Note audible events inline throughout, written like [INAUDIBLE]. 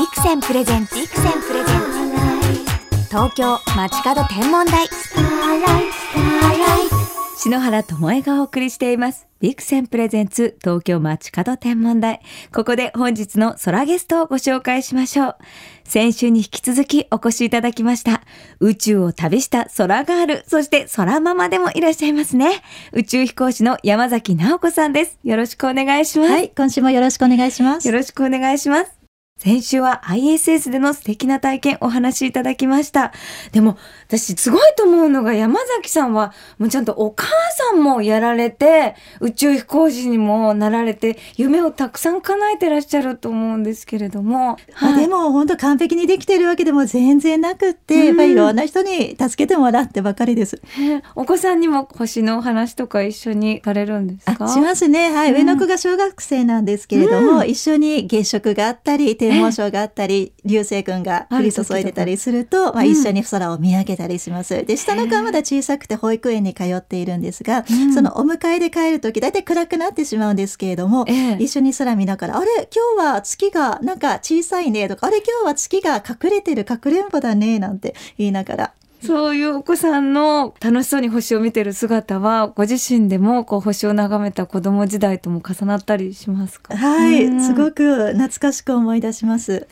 ビクセンプレゼンツビクセンプレゼンツ。東京街角天文台。篠原智恵がお送りしています。ビクセンプレゼンツ東京街角天文台。ここで本日の空ゲストをご紹介しましょう。先週に引き続きお越しいただきました。宇宙を旅した空ガール。そして空ママでもいらっしゃいますね。宇宙飛行士の山崎直子さんです。よろしくお願いします。はい今週もよろしくお願いします。よろしくお願いします先週は ISS での素敵な体験お話しいただきました。でも私すごいと思うのが山崎さんはもうちゃんとお母さんもやられて宇宙飛行士にもなられて夢をたくさん叶えてらっしゃると思うんですけれども。はい、でも本当完璧にできてるわけでも全然なくって、うん、やっぱりいろんな人に助けてもらってばかりです。お子さんにも星のお話とか一緒にされるんですか？しますね。はい、うん、上の子が小学生なんですけれども、うん、一緒に月食があったり、天文章があったり流星群が降り注いでたりすると、まあ、一緒に空を見上げたりします。で下の子はまだ小さくて保育園に通っているんですが、そのお迎えで帰る時大体暗くなってしまうんですけれども、一緒に空見ながら「あれ？今日は月がなんか小さいね」とか「あれ？今日は月が隠れてるかくれんぼだね」なんて言いながらそういうお子さんの楽しそうに星を見てる姿はご自身でもこう星を眺めた子供時代とも重なったりしますか？はい、うん、すごく懐かしく思い出します。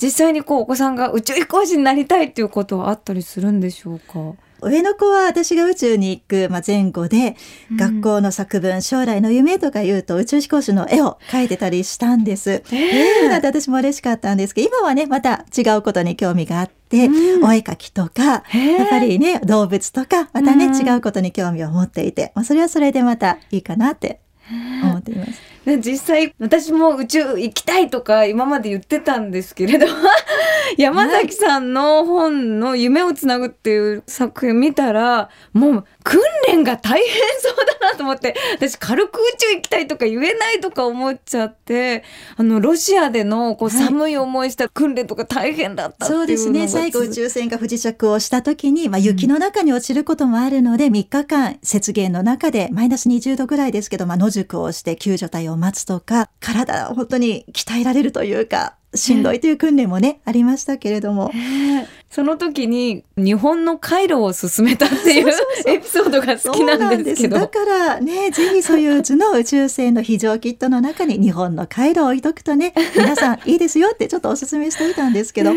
実際にこうお子さんが宇宙飛行士になりたいっていうことはあったりするんでしょうか？上の子は私が宇宙に行く、まあ、前後で、学校の作文、将来の夢とか言うと宇宙飛行士の絵を描いてたりしたんです。えー、なんて私も嬉しかったんですけど、今はね、また違うことに興味があって、うん、お絵描きとか、やっぱりね、動物とか、またね、違うことに興味を持っていて、まあ、それはそれでまたいいかなって思っています。実際私も宇宙行きたいとか今まで言ってたんですけれど [LAUGHS] 山崎さんの本の「夢をつなぐ」っていう作品見たらもう訓練が大変そうだなと思って私軽く宇宙行きたいとか言えないとか思っちゃってあのロシアでのこう寒い思いした訓練とか大変だったそうですね。最後宇宙船が不時着をした時に、まあ、雪の中に落ちることもあるので、うん、3日間雪原の中でマイナス20度ぐらいですけど、まあ、野宿をして救助隊を待つとか体を本当に鍛えられるというかしんどいという訓練もね、ありましたけれども。その時に日本の回路を進めたっていうエピソードが好きなんですけど。だからね、ぜひソユーズの宇宙船の非常キットの中に日本の回路を置いとくとね、[LAUGHS] 皆さんいいですよってちょっとお勧めしていたんですけど。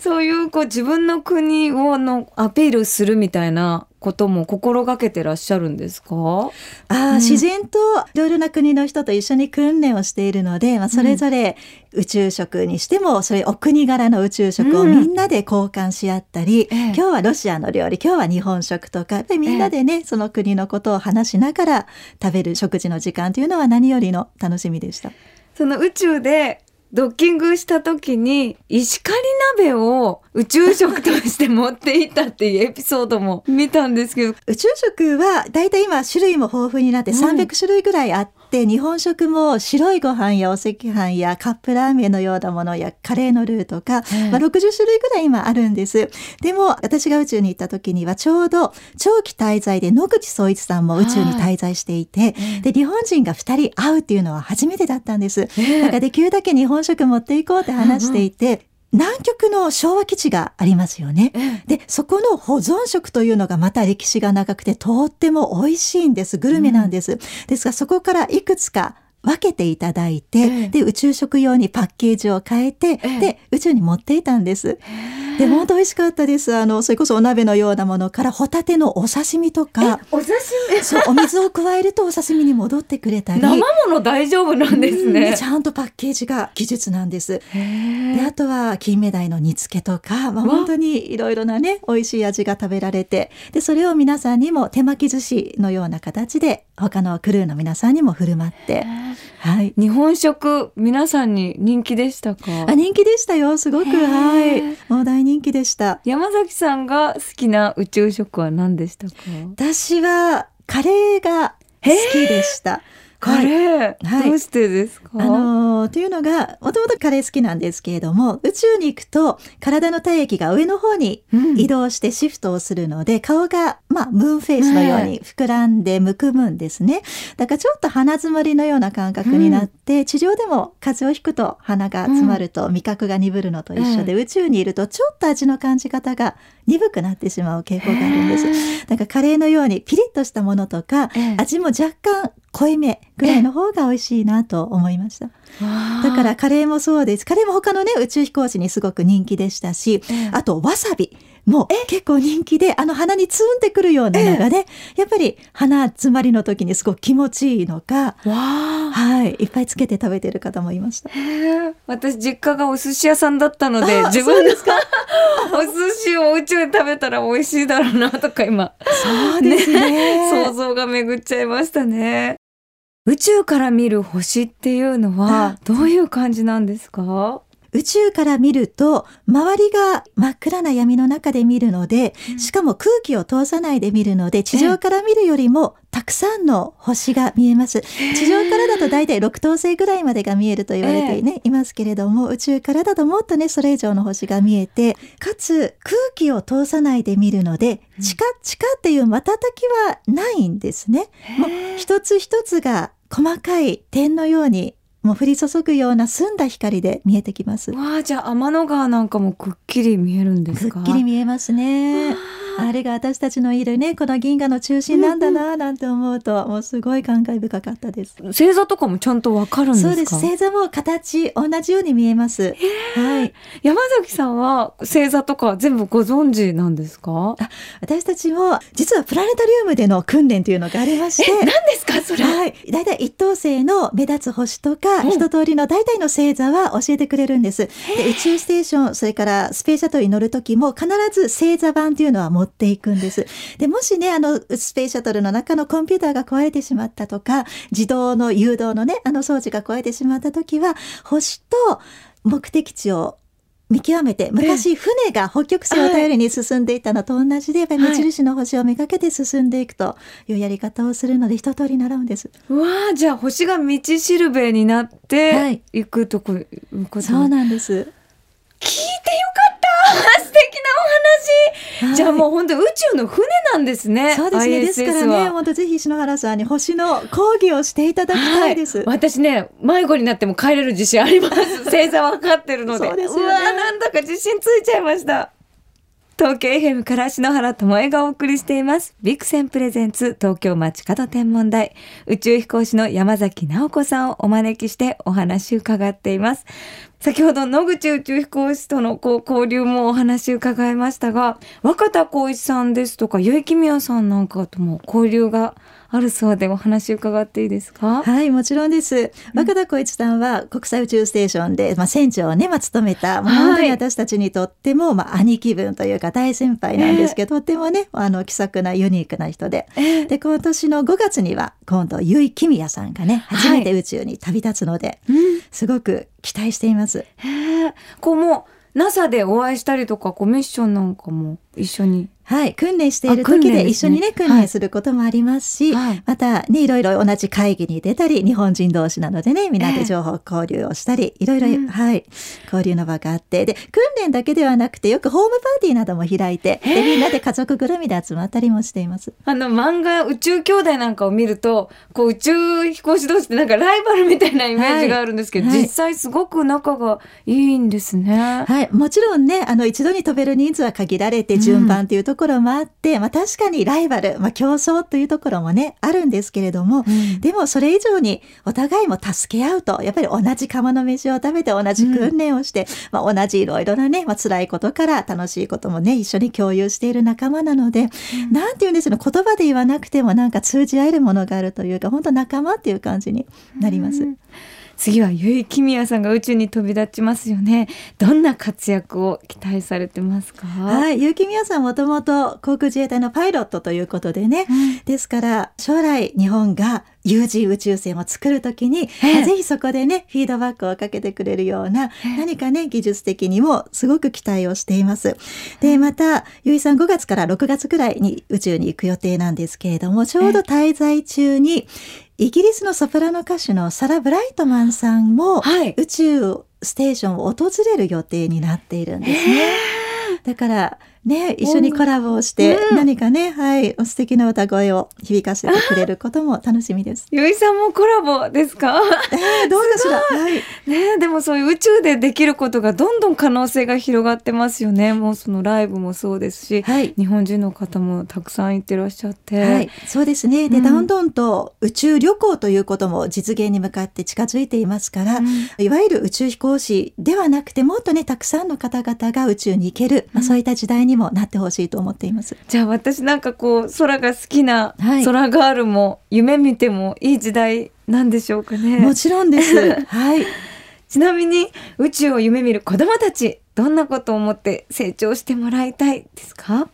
そういうこう自分の国をのアピールするみたいなことも心がけてらっしゃるんですか？あ、うん、自然といろいろな国の人と一緒に訓練をしているので、まあ、それぞれ宇宙食にしても、それお国柄の宇宙食をみんなで交換し合ったり、うん、今日はロシアの料理今日は日本食とかでみんなでね、その国のことを話しながら食べる食事の時間というのは何よりの楽しみでした。その宇宙でドッキングした時に石狩鍋を宇宙食として持っていったっていうエピソードも見たんですけど。宇宙食はだいたい今種類も豊富になって300種類ぐらいあって、って日本食も白いご飯やお赤飯やカップラーメンのようなものやカレーのルーとか、まあ、60種類ぐらい今あるんです。でも私が宇宙に行った時にはちょうど長期滞在で野口聡一さんも宇宙に滞在していて、で日本人が2人会うっていうのは初めてだったんです。だからできるだけ日本食持っていこうって話していて、南極の昭和基地がありますよね。で、そこの保存食というのがまた歴史が長くてとっても美味しいんです。グルメなんです。うん、ですが、そこからいくつか分けていただいて、ええ、で宇宙食用にパッケージを変えて、え、で宇宙に持っていたんです。で本当美味しかったです。あのそれこそお鍋のようなものからホタテのお刺身とか、お刺身？そうお水を加えるとお刺身に戻ってくれたり、生もの大丈夫なんですね。ちゃんとパッケージが技術なんです。であとは金目鯛の煮付けとか、まあ本当にいろいろなね美味しい味が食べられて、でそれを皆さんにも手巻き寿司のような形で他のクルーの皆さんにも振る舞って。はい、日本食皆さんに人気でしたか？あ人気でしたよすごく。はい。もう大人気でした。山崎さんが好きな宇宙食は何でしたか？私はカレーが好きでした。カレー、はい、どうしてですか？あのー、というのがもともとカレー好きなんですけれども宇宙に行くと体の体液が上の方に移動してシフトをするので、うん、顔がまあ、ムーンフェイスのように膨らんでむくむんですね。だからちょっと鼻詰まりのような感覚になって、地上でも風邪をひくと鼻が詰まると味覚が鈍るのと一緒で、宇宙にいるとちょっと味の感じ方が鈍くなってしまう傾向があるんです。なんかカレーのようにピリッとしたものとか、ええ味も若干濃いめぐらいの方が美味しいなと思いました。だからカレーもそうです。カレーも他のね、宇宙飛行士にすごく人気でしたし、ええあとわさびも結構人気で、あの鼻にツーンってくるようなのがね、やっぱり鼻詰まりの時にすごく気持ちいいのか、わあ。はい、いっぱいつけて食べてる方もいました。私実家がお寿司屋さんだったのであ自分ですか。[LAUGHS] お寿司をお家で食べたら美味しいだろうなとか今そうですね。想像が巡っちゃいましたね。宇宙から見る星っていうのはどういう感じなんですか？宇宙から見ると周りが真っ暗な闇の中で見るので、しかも空気を通さないで見るので地上から見るよりもたくさんの星が見えます。地上からだと大体6等星ぐらいまでが見えると言われて、ねい。ますけれども宇宙からだともっとねそれ以上の星が見えてかつ空気を通さないで見るのでチカチカっていう瞬きはないんですね。もう一つ一つが細かい点のようにもう降り注ぐような澄んだ光で見えてきます。わあじゃあ天の川なんかもくっきり見えるんですか？くっきり見えますね。あれが私たちのいるねこの銀河の中心なんだななんて思うと、もうすごい感慨深かったです。星座とかもちゃんとわかるんですか？そうです星座も形同じように見えます。はい。山崎さんは星座とか全部ご存知なんですか？私たちも実はプラネタリウムでの訓練というのがありまして。何ですかそれ？はい。だいたい一等星の目立つ星とか、うん一通りの大体の星座は教えてくれるんです。で宇宙ステーション、それからスペースシャトルに乗る時も必ず星座版というのは持っていくんです。で、もしね、あの、スペースシャトルの中のコンピューターが壊れてしまったとか、自動の誘導のね、あの装置が壊れてしまった時は、星と目的地を見極めて昔船が北極星を頼りに進んでいったのと同じでやっぱり目印の星をめがけて進んでいくというやり方をするので一通り習うんです。うわあじゃあ星が道しるべになっはてい行くとこいうことそうなんです。聞いてよかった素敵なお話。じゃあもう本当宇宙の船なんですね。そうですね。ですからね、本当ぜひ篠原さんに星の講義をしていただきたいです。はい、私ね迷子になっても帰れる自信あります。[LAUGHS] 星座分かってるので。そうですよね。わーなんだか自信ついちゃいました。東京 FM から篠原智恵がお送りしています。ビクセンプレゼンツ東京街角天文台。宇宙飛行士の山崎直子さんをお招きしてお話伺っています先ほど野口宇宙飛行士とのこう交流もお話伺いましたが若田光一さんですとか結城宮さんなんかとも交流があるそうでお話伺っていいですか？はい、もちろんです。若田光一さんは国際宇宙ステーションで、まあ、船長をね、まあ、務めた、まあ、はい。本当に私たちにとっても、まあ、兄貴分というか大先輩なんですけど、とってもね、あの、気さくなユニークな人で。ええ。で、今年の5月には、今度、結城美也さんがね、はい。初めて宇宙に旅立つので、うん。すごく期待しています。へえ。こうもう NASA でお会いしたりとかこうミッションなんかも一緒に？はい、訓練している時で一緒にね、訓練することもありますし、はい。またね、いろいろ同じ会議に出たり、日本人同士なのでね、みんなで情報交流をしたり、いろいろ、うん。はい、交流の場があって、で、訓練だけではなくて、よくホームパーティーなども開いて、で、みんなで家族ぐるみで集まったりもしています。あの漫画宇宙兄弟なんかを見るとこう宇宙飛行士同士ってなんかライバルみたいなイメージがあるんですけど、はい。はい実際すごく仲がいいんですね。はい、もちろんね、あの、一度に飛べる人数は限られて、順番っていうところもあって、まあ確かにライバル、まあ競争というところもね、あるんですけれども、うん。でもそれ以上にお互いも助け合うと、やっぱり同じ釜の飯を食べて同じ訓練をして、まあ同じいろいろなね、まあ辛いことから楽しいこともね、一緒に共有している仲間なので、なんて言うんですよね、言葉で言わなくてもなんか通じ合えるものがあるというか、本当仲間っていう感じになります。次は結城美也さんが宇宙に飛び立ちますよね。どんな活躍を期待されてますか？はい、結城美也さんもともと航空自衛隊のパイロットということでね、うんですから将来日本が有人宇宙船を作るときに、ええまあぜひそこでねフィードバックをかけてくれるような何かね技術的にもすごく期待をしています。でまたゆいさん5月から6月くらいに宇宙に行く予定なんですけれどもちょうど滞在中にイギリスのソプラノ歌手のサラ・ブライトマンさんもはい宇宙ステーションを訪れる予定になっているんですね。だからね、一緒にコラボをして、うん。何かね、はい、素敵な歌声を響かせてくれることも楽しみです。ゆいさんもコラボですか？えー、どうかしら？はい。ねでもそういう宇宙でできることがどんどん可能性が広がってますよね。もうそのライブもそうですし、はい。日本人の方もたくさん行ってらっしゃって、はい、そうですね。で、うん。だんだんと宇宙旅行ということも実現に向かって近づいていますから、うん。いわゆる宇宙飛行士ではなくて、もっとね、たくさんの方々が宇宙に行ける、まあ、うん。そういった時代にもなってほしいと思っています。じゃあ私なんかこう空が好きなはい空ガールも夢見てもいい時代なんでしょうかね。もちろんです。[LAUGHS] はい。ちなみに宇宙を夢見る子供たちどんなことを思って成長してもらいたいですか、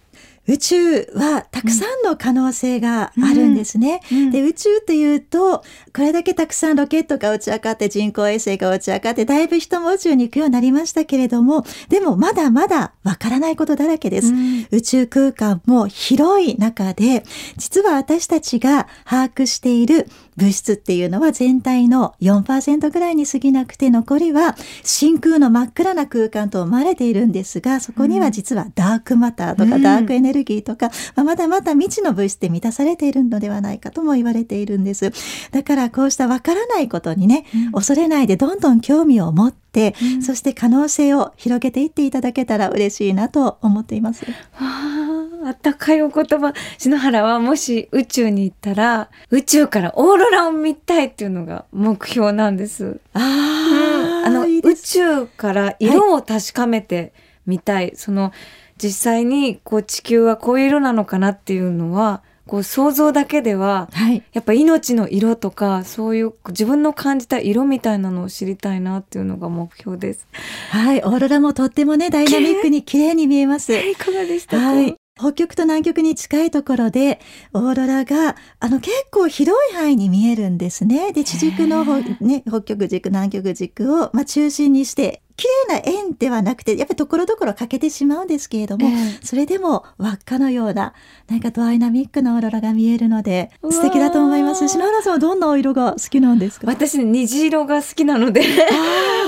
宇宙はたくさんの可能性があるんですね。うんで宇宙っていうとこれだけたくさんロケットが打ち上がって人工衛星が打ち上がってだいぶ人も宇宙に行くようになりましたけれどもでもまだまだわからないことだらけです。うん宇宙空間も広い中で実は私たちが把握している物質っていうのは全体の4%ぐらいに過ぎなくて残りは真空の真っ暗な空間と思われているんですがそこには実はダークマターとかうんダークエネルギーとか、まあまだまだ未知の物質で満たされているのではないかとも言われているんです。だからこうしたわからないことにね、うん恐れないでどんどん興味を持って、うんそして可能性を広げていっていただけたら嬉しいなと思っています。わああったかいお言葉篠原はもし宇宙に行ったら宇宙からオーロラを見たいっていうのが目標なんです。ああのいい宇宙から色を確かめてみたい、その実際にこう地球はこういう色なのかなっていうのはこう想像だけでははい。やっぱ命の色とかそういう自分の感じた色みたいなのを知りたいなっていうのが目標です。はい。オーロラもとってもね、ダイナミックに綺麗に見えます。いかがでしたか、はい。北極と南極に近いところで、オーロラが、あの、結構広い範囲に見えるんですね。で、地軸のほ、ね、北極軸、南極軸を、まあ、中心にして、綺麗な円ではなくて、やっぱりところどころ欠けてしまうんですけれども、ええ。それでも輪っかのような、なんかダイナミックなオーロラが見えるので素敵だと思います。篠原さんはどんなお色が好きなんですか？私虹色が好きなので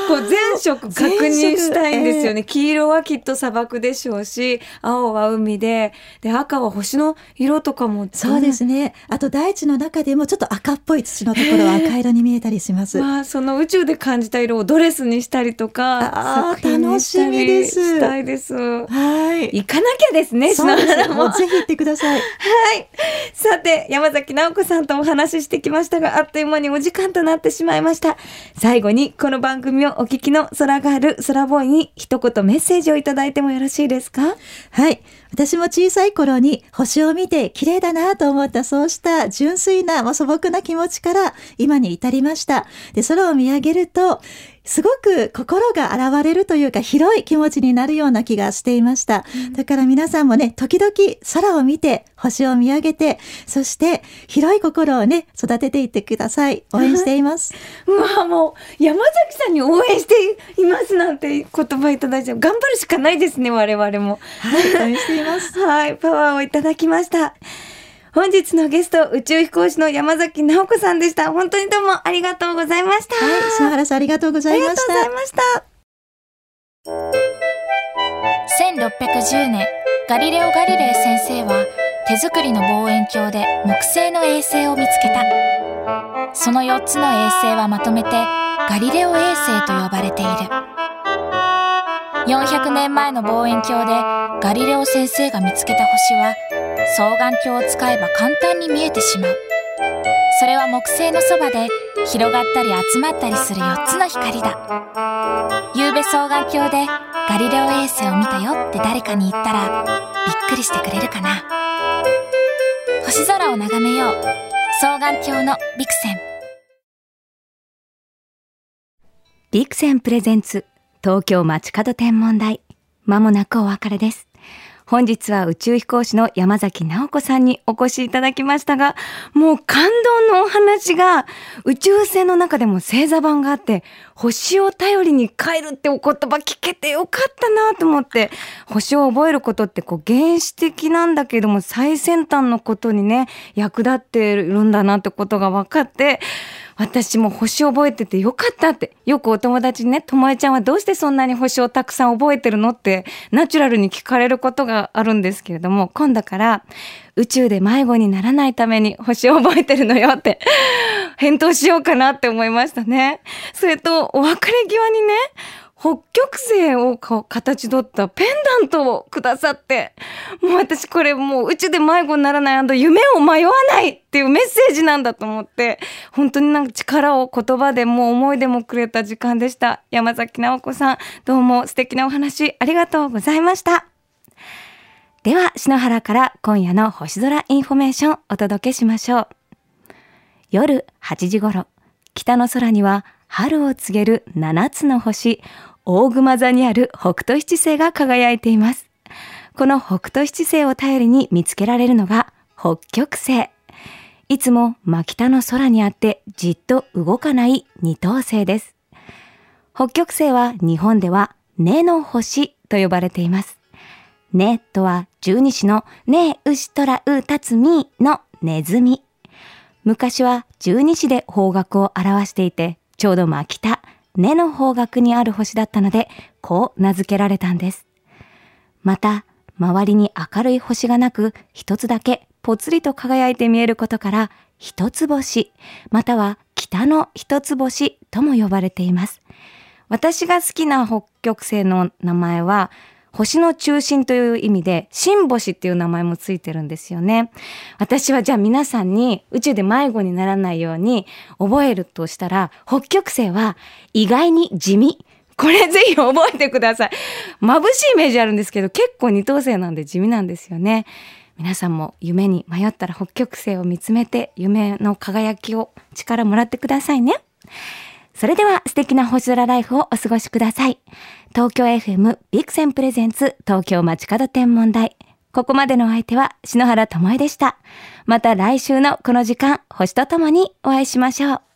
こう全色確認したいんですよね、黄色はきっと砂漠でしょうし青は海でで赤は星の色とかもそうですね。あと大地の中でもちょっと赤っぽい土のところは赤色に見えたりします。まあその宇宙で感じた色をドレスにしたりとかあ楽しみりですしたいですはい。行かなきゃですねそうですももうぜひ行ってください。はい。さて、山崎直子さんとお話ししてきましたが、あっという間にお時間となってしまいました。最後に、この番組をお聞きの空がある、空ボーイに一言メッセージをいただいてもよろしいですか？はい。私も小さい頃に星を見て綺麗だなと思ったそうした純粋なまあ素朴な気持ちから今に至りました。で、空を見上げると、すごく心が洗われるというか広い気持ちになるような気がしていました。だから皆さんもね、時々空を見て星を見上げて、そして広い心をね、育てていってください。応援しています。[LAUGHS] うわ、もう、山崎さんに応援していますなんて言葉いただいちゃう。頑張るしかないですね、我々も。はい、応援しています。[LAUGHS] はい、パワーをいただきました。本日のゲスト、宇宙飛行士の山崎直子さんでした。本当にどうもありがとうございました。はい、篠原さんありがとうござありがいました。とうございました。1610年ガリレオ・ガリレイ先生は手作りの望遠鏡で木星の衛星を見つけたその4つの衛星はまとめてガリレオ衛星と呼ばれている400年前の望遠鏡でガリレオ先生が見つけた星は双眼鏡を使えば簡単に見えてしまう。それは木星のそばで広がったり集まったりする4つの光だ。夕べ双眼鏡でガリレオ衛星を見たよって誰かに言ったらびっくりしてくれるかな。星空を眺めよう。双眼鏡のビクセン。ビクセンプレゼンツ東京街角天文台。まもなくお別れです。本日は宇宙飛行士の山崎直子さんにお越しいただきましたがもう感動のお話が宇宙船の中でも星座版があって星を頼りに帰るってお言葉聞けてよかったなと思って星を覚えることってこう原始的なんだけども最先端のことにね役立っているんだなってことが分かって私も星覚えててよかったって、よくお友達にね、ともえちゃんはどうしてそんなに星をたくさん覚えてるのって、ナチュラルに聞かれることがあるんですけれども、今度から、宇宙で迷子にならないために星を覚えてるのよって、[LAUGHS] 返答しようかなって思いましたね。それと、お別れ際にね、北極星をこう形取ったペンダントをくださって、もう私これもう宇宙で迷子にならない夢を迷わないっていうメッセージなんだと思って、本当になんか力を言葉でも思いでもくれた時間でした。山崎直子さん、どうも素敵なお話ありがとうございました。では、篠原から今夜の星空インフォメーションお届けしましょう。夜8時頃、北の空には春を告げる7つの星、大熊座にある北斗七星が輝いています。この北斗七星を頼りに見つけられるのが北極星。いつも真北の空にあってじっと動かない二等星です。北極星は日本では根の星と呼ばれています。根とは十二支のねうしとらうたつみのネズミ。昔は十二支で方角を表していて、ちょうど真北、根の方角にある星だったので、こう名付けられたんです。また、周りに明るい星がなく、一つだけぽつりと輝いて見えることから、一つ星、または北の一つ星とも呼ばれています。私が好きな北極星の名前は、星の中心という意味で、新星っていう名前もついてるんですよね。私はじゃあ皆さんに宇宙で迷子にならないように覚えるとしたら、北極星は意外に地味。これぜひ覚えてください。眩しいイメージあるんですけど、結構二等星なんで地味なんですよね。皆さんも夢に迷ったら北極星を見つめて夢の輝きを力もらってくださいね。それでは素敵な星空ライフをお過ごしください。東京 FM ビクセンプレゼンツ東京街角天文台。ここまでのお相手は篠原智恵でした。また来週のこの時間、星とともにお会いしましょう。